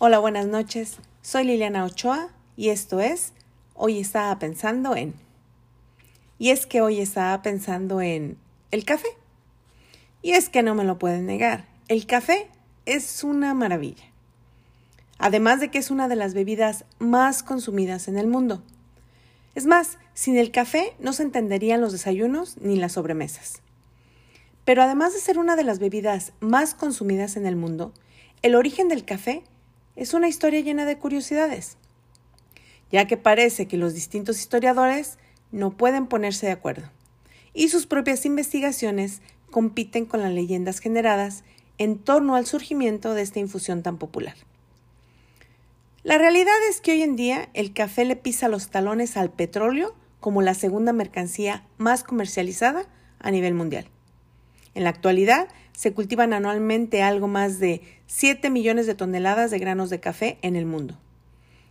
Hola, buenas noches. Soy Liliana Ochoa y esto es Hoy estaba pensando en. Y es que hoy estaba pensando en el café. Y es que no me lo pueden negar. El café es una maravilla. Además de que es una de las bebidas más consumidas en el mundo. Es más, sin el café no se entenderían los desayunos ni las sobremesas. Pero además de ser una de las bebidas más consumidas en el mundo, el origen del café una historia llena de curiosidades, ya que parece que los distintos historiadores no pueden ponerse de acuerdo, y sus propias investigaciones compiten con las leyendas generadas en torno al surgimiento de esta infusión tan popular. La realidad es que hoy en día el café le pisa los talones al petróleo como la segunda mercancía más comercializada a nivel mundial. En la actualidad, se cultivan anualmente algo más de 7 millones de toneladas de granos de café en el mundo.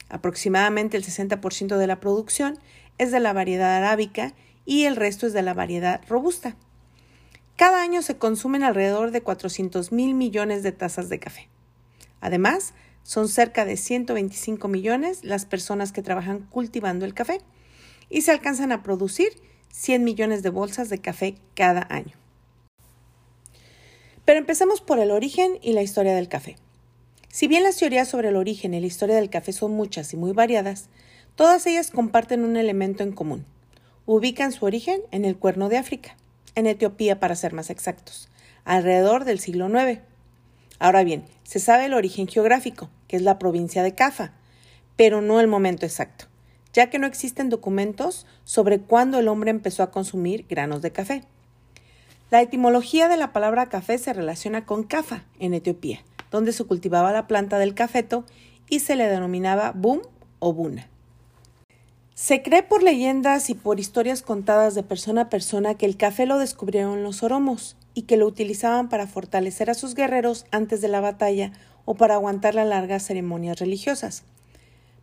Aproximadamente el 60% de la producción es de la variedad arábica y el resto es de la variedad robusta. Cada año se consumen alrededor de 400 mil millones de tazas de café. Además, son cerca de 125 millones las personas que trabajan cultivando el café y se alcanzan a producir 100 millones de bolsas de café cada año. Pero empecemos por el origen y la historia del café. Si bien las teorías sobre el origen y la historia del café son muchas y muy variadas, todas ellas comparten un elemento en común. Ubican su origen en el Cuerno de África, en Etiopía para ser más exactos, alrededor del siglo IX. Ahora bien, se sabe el origen geográfico, que es la provincia de Cafa, pero no el momento exacto, ya que no existen documentos sobre cuándo el hombre empezó a consumir granos de café. La etimología de la palabra café se relaciona con Cafa, en Etiopía, donde se cultivaba la planta del cafeto y se le denominaba bum o buna. Se cree por leyendas y por historias contadas de persona a persona que el café lo descubrieron los oromos y que lo utilizaban para fortalecer a sus guerreros antes de la batalla o para aguantar las largas ceremonias religiosas.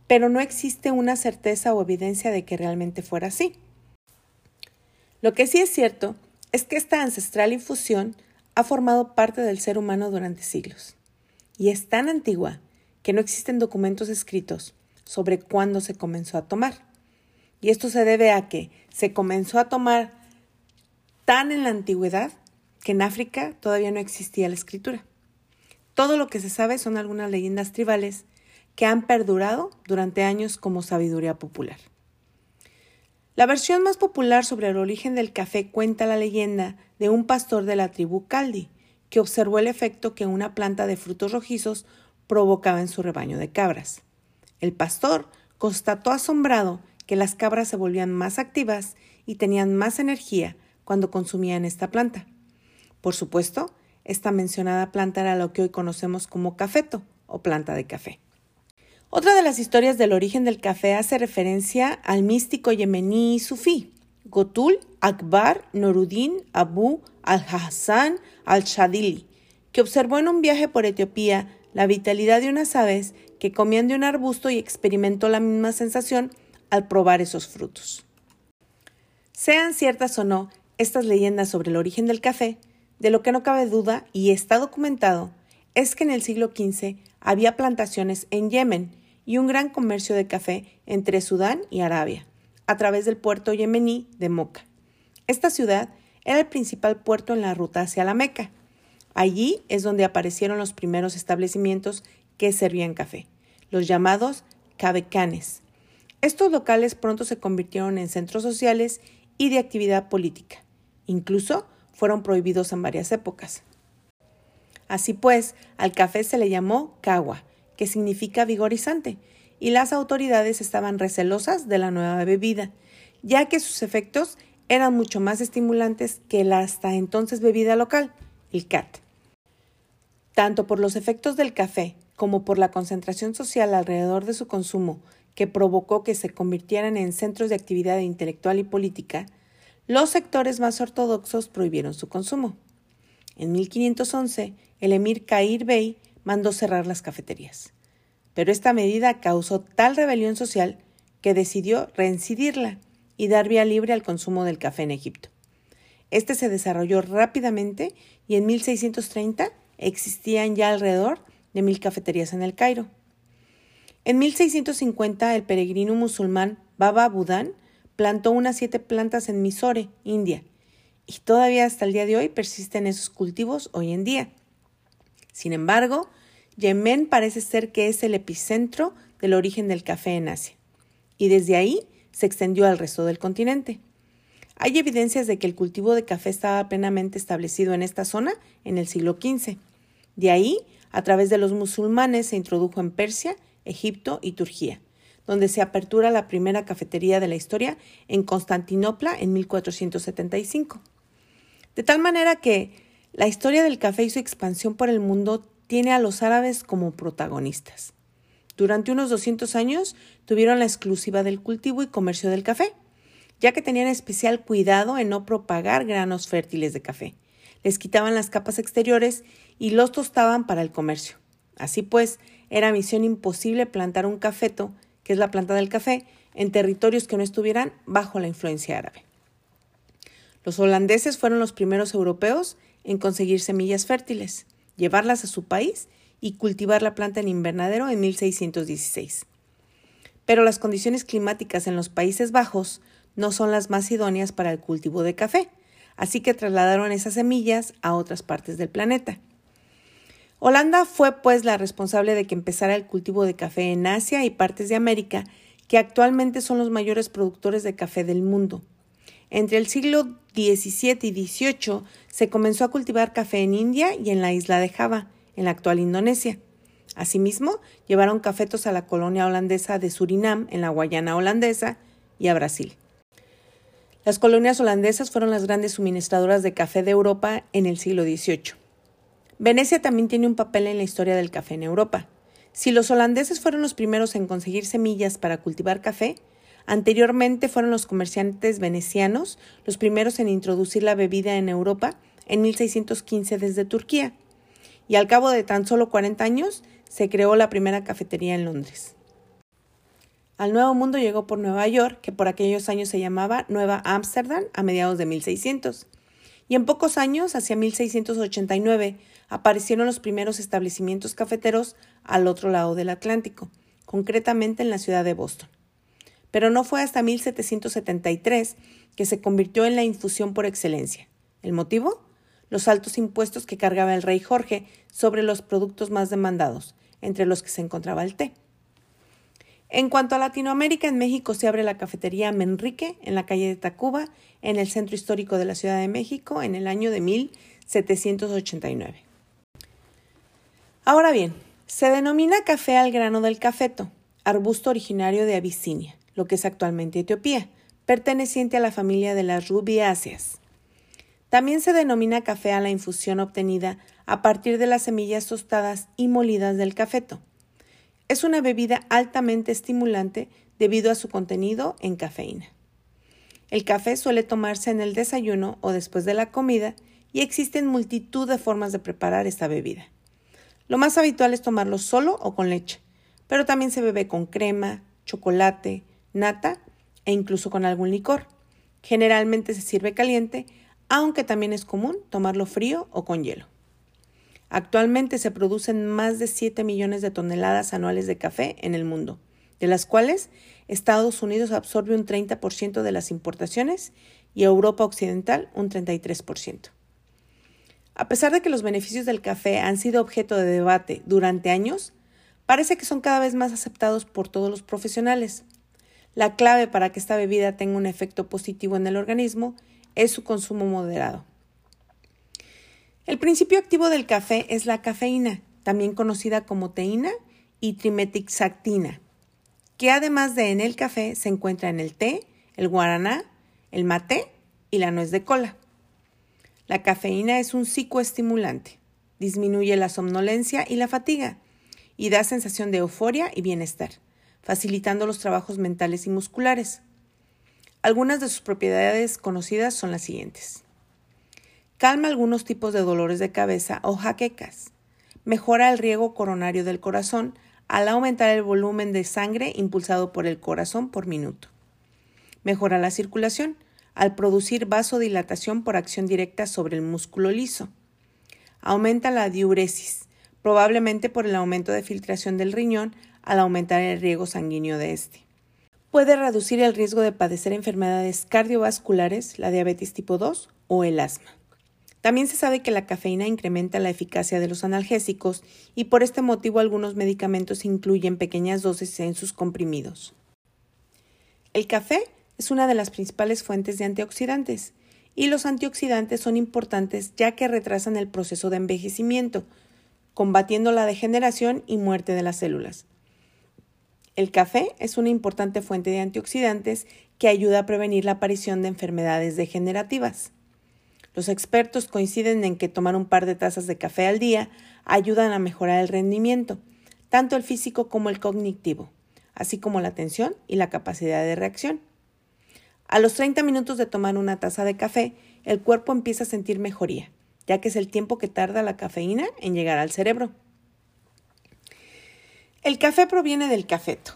Pero no existe una certeza o evidencia de que realmente fuera así. Lo que sí es cierto es que esta ancestral infusión ha formado parte del ser humano durante siglos y es tan antigua que no existen documentos escritos sobre cuándo se comenzó a tomar. Y esto se debe a que se comenzó a tomar tan en la antigüedad que en África todavía no existía la escritura. Todo lo que se sabe son algunas leyendas tribales que han perdurado durante años como sabiduría popular. La versión más popular sobre el origen del café cuenta la leyenda de un pastor de la tribu Caldi, que observó el efecto que una planta de frutos rojizos provocaba en su rebaño de cabras. El pastor constató asombrado que las cabras se volvían más activas y tenían más energía cuando consumían esta planta. Por supuesto, esta mencionada planta era lo que hoy conocemos como cafeto o planta de café. Otra de las historias del origen del café hace referencia al místico yemení sufí, Gotul Akbar Noruddin Abu al-Hassan al-Shadili, que observó en un viaje por Etiopía la vitalidad de unas aves que comían de un arbusto y experimentó la misma sensación al probar esos frutos. Sean ciertas o no estas leyendas sobre el origen del café, de lo que no cabe duda y está documentado es que en el siglo XV había plantaciones en Yemen y un gran comercio de café entre Sudán y Arabia, a través del puerto yemení de Moca. Esta ciudad era el principal puerto en la ruta hacia la Meca. Allí es donde aparecieron los primeros establecimientos que servían café, los llamados cabecanes. Estos locales pronto se convirtieron en centros sociales y de actividad política. Incluso fueron prohibidos en varias épocas. Así pues, al café se le llamó cagua, que significa vigorizante, y las autoridades estaban recelosas de la nueva bebida, ya que sus efectos eran mucho más estimulantes que la hasta entonces bebida local, el CAT. Tanto por los efectos del café como por la concentración social alrededor de su consumo, que provocó que se convirtieran en centros de actividad intelectual y política, los sectores más ortodoxos prohibieron su consumo. En 1511, el emir Kair Bey mandó cerrar las cafeterías pero esta medida causó tal rebelión social que decidió reincidirla y dar vía libre al consumo del café en Egipto. Este se desarrolló rápidamente y en 1630 existían ya alrededor de mil cafeterías en el Cairo. En 1650 el peregrino musulmán Baba Budan plantó unas siete plantas en Mysore, India, y todavía hasta el día de hoy persisten esos cultivos hoy en día. Sin embargo, Yemen parece ser que es el epicentro del origen del café en Asia, y desde ahí se extendió al resto del continente. Hay evidencias de que el cultivo de café estaba plenamente establecido en esta zona en el siglo XV. De ahí, a través de los musulmanes, se introdujo en Persia, Egipto y Turquía, donde se apertura la primera cafetería de la historia en Constantinopla en 1475. De tal manera que la historia del café y su expansión por el mundo tiene a los árabes como protagonistas. Durante unos 200 años tuvieron la exclusiva del cultivo y comercio del café ya que tenían especial cuidado en no propagar granos fértiles de café. Les quitaban las capas exteriores y los tostaban para el comercio. Así pues, era misión imposible plantar un cafeto, que es la planta del café, en territorios que no estuvieran bajo la influencia árabe. Los holandeses fueron los primeros europeos en conseguir semillas fértiles, llevarlas a su país y cultivar la planta en invernadero en 1616. Pero las condiciones climáticas en los Países Bajos no son las más idóneas para el cultivo de café, así que trasladaron esas semillas a otras partes del planeta. Holanda fue pues la responsable de que empezara el cultivo de café en Asia y partes de América, que actualmente son los mayores productores de café del mundo. Entre el siglo XVII y XVIII se comenzó a cultivar café en India y en la isla de Java, en la actual Indonesia. Asimismo, llevaron cafetos a la colonia holandesa de Surinam, en la Guayana holandesa, y a Brasil. Las colonias holandesas fueron las grandes suministradoras de café de Europa en el siglo XVIII. Venecia también tiene un papel en la historia del café en Europa. Si los holandeses fueron los primeros en conseguir semillas para cultivar café, anteriormente fueron los comerciantes venecianos los primeros en introducir la bebida en Europa en 1615 desde Turquía, y al cabo de tan solo 40 años se creó la primera cafetería en Londres. Al Nuevo Mundo llegó por Nueva York, que por aquellos años se llamaba Nueva Ámsterdam a mediados de 1600. Y en pocos años, hacia 1689, aparecieron los primeros establecimientos cafeteros al otro lado del Atlántico, concretamente en la ciudad de Boston. Pero no fue hasta 1773 que se convirtió en la infusión por excelencia. ¿El motivo? Los altos impuestos que cargaba el rey Jorge sobre los productos más demandados, entre los que se encontraba el té. En cuanto a Latinoamérica, en México se abre la cafetería Menrique en la calle de Tacuba, en el centro histórico de la Ciudad de México, en el año de 1789. Ahora bien, se denomina café al grano del cafeto, arbusto originario de Abisinia, lo que es actualmente Etiopía, perteneciente a la familia de las rubiáceas. También se denomina café a la infusión obtenida a partir de las semillas tostadas y molidas del cafeto. Es una bebida altamente estimulante debido a su contenido en cafeína. El café suele tomarse en el desayuno o después de la comida y existen multitud de formas de preparar esta bebida. Lo más habitual es tomarlo solo o con leche, pero también se bebe con crema, chocolate, nata e incluso con algún licor. Generalmente se sirve caliente, aunque también es común tomarlo frío o con hielo. Actualmente se producen más de 7 millones de toneladas anuales de café en el mundo, de las cuales Estados Unidos absorbe un 30% de las importaciones y Europa Occidental un 33%. A pesar de que los beneficios del café han sido objeto de debate durante años, parece que son cada vez más aceptados por todos los profesionales. La clave para que esta bebida tenga un efecto positivo en el organismo es su consumo moderado. El principio activo del café es la cafeína, también conocida como teína y trimetixactina, que además de en el café se encuentra en el té, el guaraná, el mate y la nuez de cola. La cafeína es un psicoestimulante, disminuye la somnolencia y la fatiga y da sensación de euforia y bienestar, facilitando los trabajos mentales y musculares. Algunas de sus propiedades conocidas son las siguientes. Calma algunos tipos de dolores de cabeza o jaquecas. Mejora el riego coronario del corazón al aumentar el volumen de sangre impulsado por el corazón por minuto. Mejora la circulación al producir vasodilatación por acción directa sobre el músculo liso. Aumenta la diuresis, probablemente por el aumento de filtración del riñón al aumentar el riego sanguíneo de este. Puede reducir el riesgo de padecer enfermedades cardiovasculares, la diabetes tipo 2 o el asma. También se sabe que la cafeína incrementa la eficacia de los analgésicos y por este motivo algunos medicamentos incluyen pequeñas dosis en sus comprimidos. El café es una de las principales fuentes de antioxidantes y los antioxidantes son importantes ya que retrasan el proceso de envejecimiento, combatiendo la degeneración y muerte de las células. El café es una importante fuente de antioxidantes que ayuda a prevenir la aparición de enfermedades degenerativas. Los expertos coinciden en que tomar un par de tazas de café al día ayudan a mejorar el rendimiento, tanto el físico como el cognitivo, así como la atención y la capacidad de reacción. A los 30 minutos de tomar una taza de café, el cuerpo empieza a sentir mejoría, ya que es el tiempo que tarda la cafeína en llegar al cerebro. El café proviene del cafeto,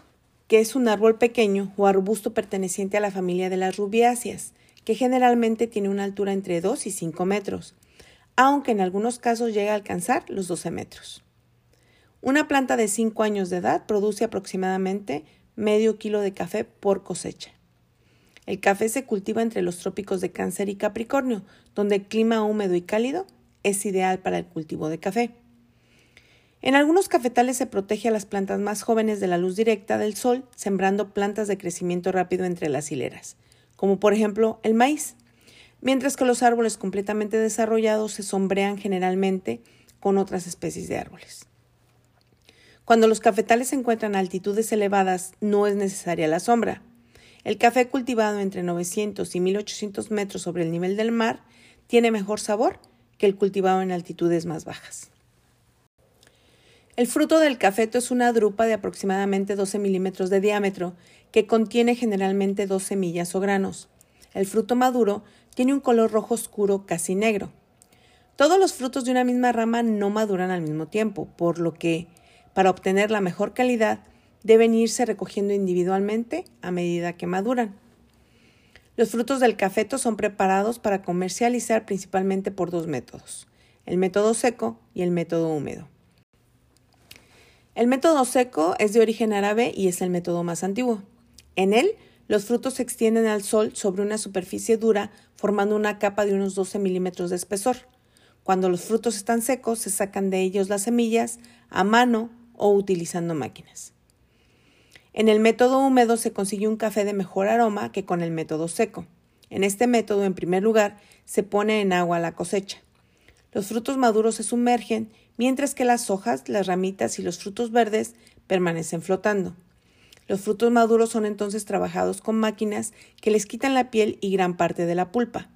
que es un árbol pequeño o arbusto perteneciente a la familia de las rubiáceas, que generalmente tiene una altura entre 2 y 5 metros, aunque en algunos casos llega a alcanzar los 12 metros. Una planta de 5 años de edad produce aproximadamente medio kilo de café por cosecha. El café se cultiva entre los trópicos de Cáncer y Capricornio, donde el clima húmedo y cálido es ideal para el cultivo de café. En algunos cafetales se protege a las plantas más jóvenes de la luz directa del sol, sembrando plantas de crecimiento rápido entre las hileras como por ejemplo el maíz, mientras que los árboles completamente desarrollados se sombrean generalmente con otras especies de árboles. Cuando los cafetales se encuentran a altitudes elevadas, no es necesaria la sombra. El café cultivado entre 900 y 1800 metros sobre el nivel del mar tiene mejor sabor que el cultivado en altitudes más bajas. El fruto del cafeto es una drupa de aproximadamente 12 milímetros de diámetro que contiene generalmente dos semillas o granos. El fruto maduro tiene un color rojo oscuro casi negro. Todos los frutos de una misma rama no maduran al mismo tiempo, por lo que, para obtener la mejor calidad, deben irse recogiendo individualmente a medida que maduran. Los frutos del cafeto son preparados para comercializar principalmente por dos métodos, el método seco y el método húmedo. El método seco es de origen árabe y es el método más antiguo. En él, los frutos se extienden al sol sobre una superficie dura, formando una capa de unos 12 milímetros de espesor. Cuando los frutos están secos, se sacan de ellos las semillas a mano o utilizando máquinas. En el método húmedo se consigue un café de mejor aroma que con el método seco. En este método, en primer lugar, se pone en agua la cosecha. Los frutos maduros se sumergen, mientras que las hojas, las ramitas y los frutos verdes permanecen flotando. Los frutos maduros son entonces trabajados con máquinas que les quitan la piel y gran parte de la pulpa.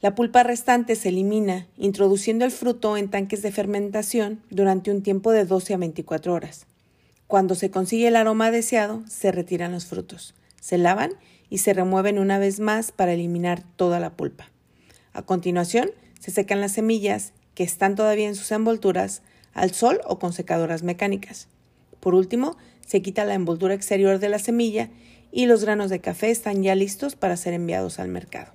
La pulpa restante se elimina introduciendo el fruto en tanques de fermentación durante un tiempo de 12 a 24 horas. Cuando se consigue el aroma deseado, se retiran los frutos, se lavan y se remueven una vez más para eliminar toda la pulpa. A continuación, se secan las semillas, que están todavía en sus envolturas, al sol o con secadoras mecánicas. Por último, se quita la envoltura exterior de la semilla y los granos de café están ya listos para ser enviados al mercado.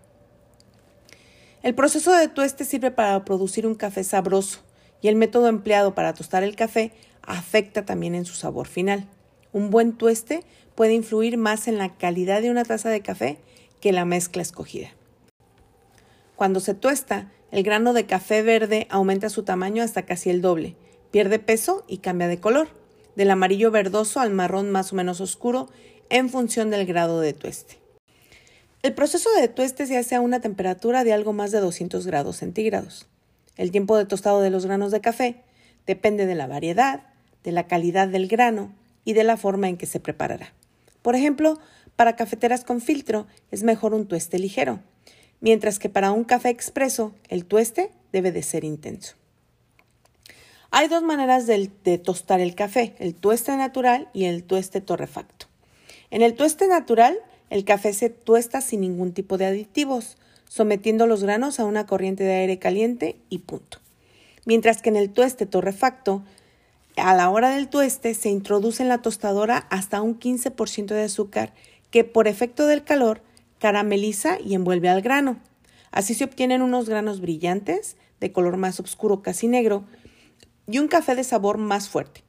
El proceso de tueste sirve para producir un café sabroso y el método empleado para tostar el café afecta también en su sabor final. Un buen tueste puede influir más en la calidad de una taza de café que la mezcla escogida. Cuando se tuesta, el grano de café verde aumenta su tamaño hasta casi el doble, pierde peso y cambia de color del amarillo verdoso al marrón más o menos oscuro en función del grado de tueste. El proceso de tueste se hace a una temperatura de algo más de 200 grados centígrados. El tiempo de tostado de los granos de café depende de la variedad, de la calidad del grano y de la forma en que se preparará. Por ejemplo, para cafeteras con filtro es mejor un tueste ligero, mientras que para un café expreso el tueste debe de ser intenso. Hay dos maneras de, tostar el café, el tueste natural y el tueste torrefacto. En el tueste natural, el café se tuesta sin ningún tipo de aditivos, sometiendo los granos a una corriente de aire caliente y punto. Mientras que en el tueste torrefacto, a la hora del tueste se introduce en la tostadora hasta un 15% de azúcar que por efecto del calor carameliza y envuelve al grano. Así se obtienen unos granos brillantes, de color más oscuro casi negro, y un café de sabor más fuerte.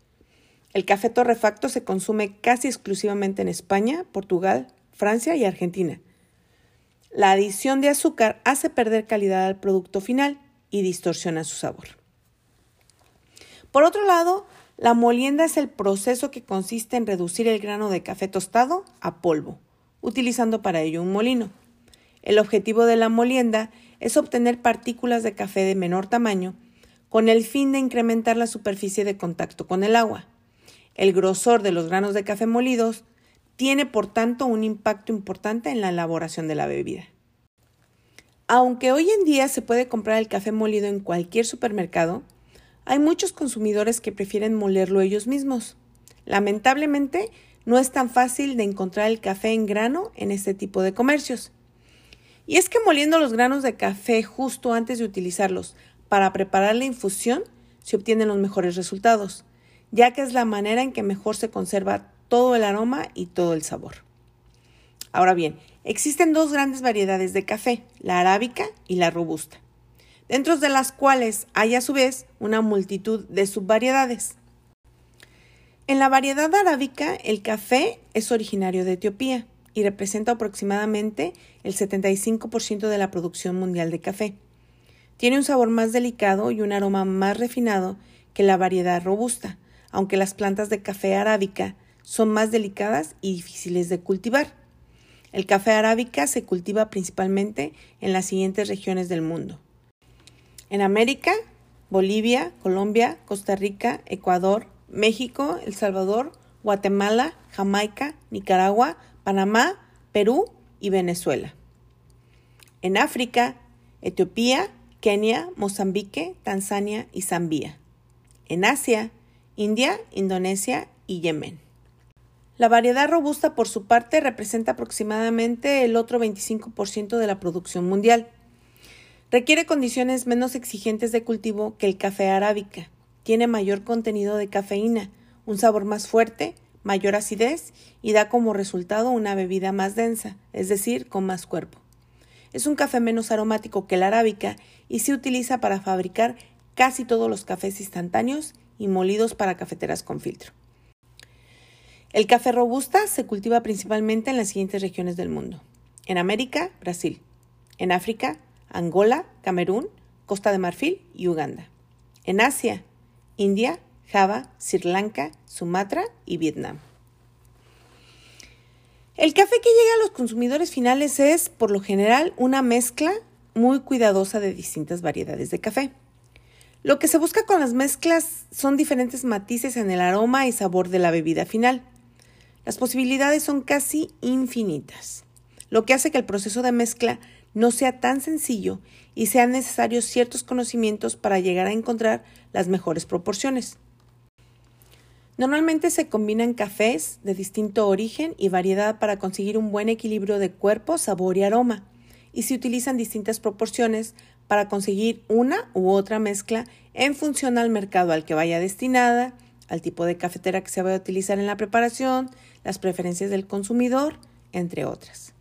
El café torrefacto se consume casi exclusivamente en España, Portugal, Francia y Argentina. La adición de azúcar hace perder calidad al producto final y distorsiona su sabor. Por otro lado, la molienda es el proceso que consiste en reducir el grano de café tostado a polvo, utilizando para ello un molino. El objetivo de la molienda es obtener partículas de café de menor tamaño con el fin de incrementar la superficie de contacto con el agua. El grosor de los granos de café molidos tiene por tanto un impacto importante en la elaboración de la bebida. Aunque hoy en día se puede comprar el café molido en cualquier supermercado, hay muchos consumidores que prefieren molerlo ellos mismos. Lamentablemente, no es tan fácil de encontrar el café en grano en este tipo de comercios. Y es que moliendo los granos de café justo antes de utilizarlos para preparar la infusión se obtienen los mejores resultados, ya que es la manera en que mejor se conserva todo el aroma y todo el sabor. Ahora bien, existen dos grandes variedades de café, la arábica y la robusta, dentro de las cuales hay a su vez una multitud de subvariedades. En la variedad arábica, el café es originario de Etiopía y representa aproximadamente el 75% de la producción mundial de café. Tiene un sabor más delicado y un aroma más refinado que la variedad robusta, aunque las plantas de café arábica son más delicadas y difíciles de cultivar. El café arábica se cultiva principalmente en las siguientes regiones del mundo. En América, Bolivia, Colombia, Costa Rica, Ecuador, México, El Salvador, Guatemala, Jamaica, Nicaragua, Panamá, Perú y Venezuela. En África, Etiopía, Kenia, Mozambique, Tanzania y Zambia. En Asia, India, Indonesia y Yemen. La variedad robusta, por su parte, representa aproximadamente el otro 25% de la producción mundial. Requiere condiciones menos exigentes de cultivo que el café arábica. Tiene mayor contenido de cafeína, un sabor más fuerte, mayor acidez y da como resultado una bebida más densa, es decir, con más cuerpo. Es un café menos aromático que el arábica y se utiliza para fabricar casi todos los cafés instantáneos y molidos para cafeteras con filtro. El café robusta se cultiva principalmente en las siguientes regiones del mundo. En América, Brasil. En África, Angola, Camerún, Costa de Marfil y Uganda. En Asia, India, Java, Sri Lanka, Sumatra y Vietnam. El café que llega a los consumidores finales es, por lo general, una mezcla muy cuidadosa de distintas variedades de café. Lo que se busca con las mezclas son diferentes matices en el aroma y sabor de la bebida final. Las posibilidades son casi infinitas, lo que hace que el proceso de mezcla no sea tan sencillo y sean necesarios ciertos conocimientos para llegar a encontrar las mejores proporciones. Normalmente se combinan cafés de distinto origen y variedad para conseguir un buen equilibrio de cuerpo, sabor y aroma, y se utilizan distintas proporciones para conseguir una u otra mezcla en función al mercado al que vaya destinada, al tipo de cafetera que se va a utilizar en la preparación, las preferencias del consumidor, entre otras.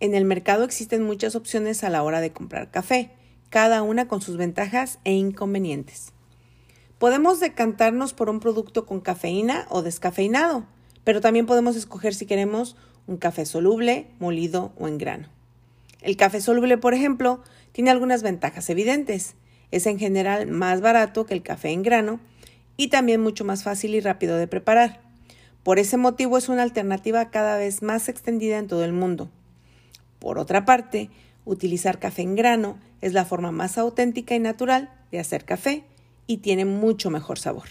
En el mercado existen muchas opciones a la hora de comprar café, cada una con sus ventajas e inconvenientes. Podemos decantarnos por un producto con cafeína o descafeinado, pero también podemos escoger si queremos un café soluble, molido o en grano. El café soluble, por ejemplo, tiene algunas ventajas evidentes. Es en general más barato que el café en grano y también mucho más fácil y rápido de preparar. Por ese motivo es una alternativa cada vez más extendida en todo el mundo. Por otra parte, utilizar café en grano es la forma más auténtica y natural de hacer café y tiene mucho mejor sabor.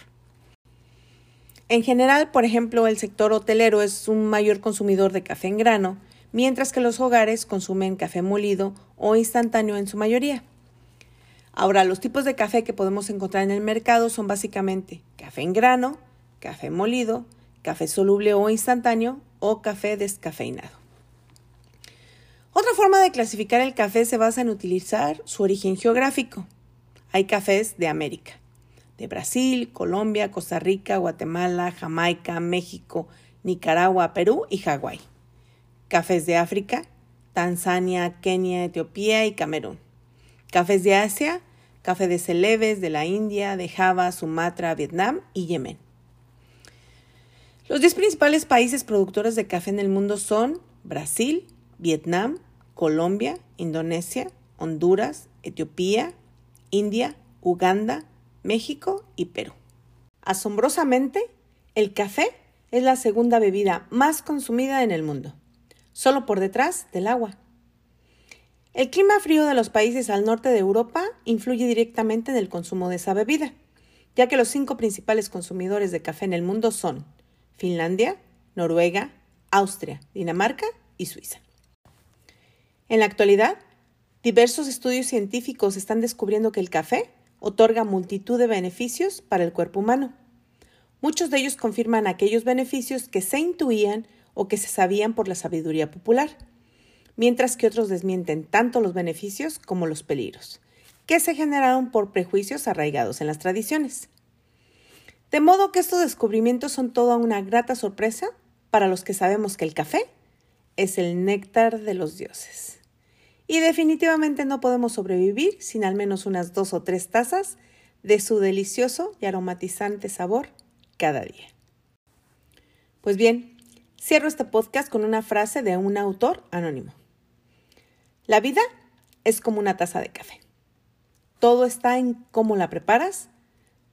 En general, por ejemplo, el sector hotelero es un mayor consumidor de café en grano, mientras que los hogares consumen café molido o instantáneo en su mayoría. Ahora, los tipos de café que podemos encontrar en el mercado son básicamente café en grano, café molido, café soluble o instantáneo o café descafeinado. Otra forma de clasificar el café se basa en utilizar su origen geográfico. Hay cafés de América, de Brasil, Colombia, Costa Rica, Guatemala, Jamaica, México, Nicaragua, Perú y Hawái. Cafés de África, Tanzania, Kenia, Etiopía y Camerún. Cafés de Asia, café de Celebes, de la India, de Java, Sumatra, Vietnam y Yemen. Los 10 principales países productores de café en el mundo son Brasil, Vietnam, Colombia, Indonesia, Honduras, Etiopía, India, Uganda, México y Perú. Asombrosamente, el café es la segunda bebida más consumida en el mundo, solo por detrás del agua. El clima frío de los países al norte de Europa influye directamente en el consumo de esa bebida, ya que los cinco principales consumidores de café en el mundo son Finlandia, Noruega, Austria, Dinamarca y Suiza. En la actualidad, diversos estudios científicos están descubriendo que el café otorga multitud de beneficios para el cuerpo humano. Muchos de ellos confirman aquellos beneficios que se intuían o que se sabían por la sabiduría popular, mientras que otros desmienten tanto los beneficios como los peligros, que se generaron por prejuicios arraigados en las tradiciones. De modo que estos descubrimientos son toda una grata sorpresa para los que sabemos que el café es el néctar de los dioses. Y definitivamente no podemos sobrevivir sin al menos unas dos o tres tazas de su delicioso y aromatizante sabor cada día. Pues bien, cierro este podcast con una frase de un autor anónimo. La vida es como una taza de café. Todo está en cómo la preparas,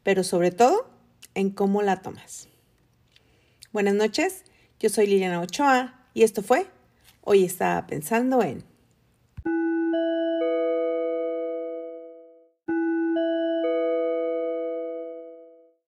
pero sobre todo en cómo la tomas. Buenas noches, yo soy Liliana Ochoa y esto fue Hoy estaba pensando en...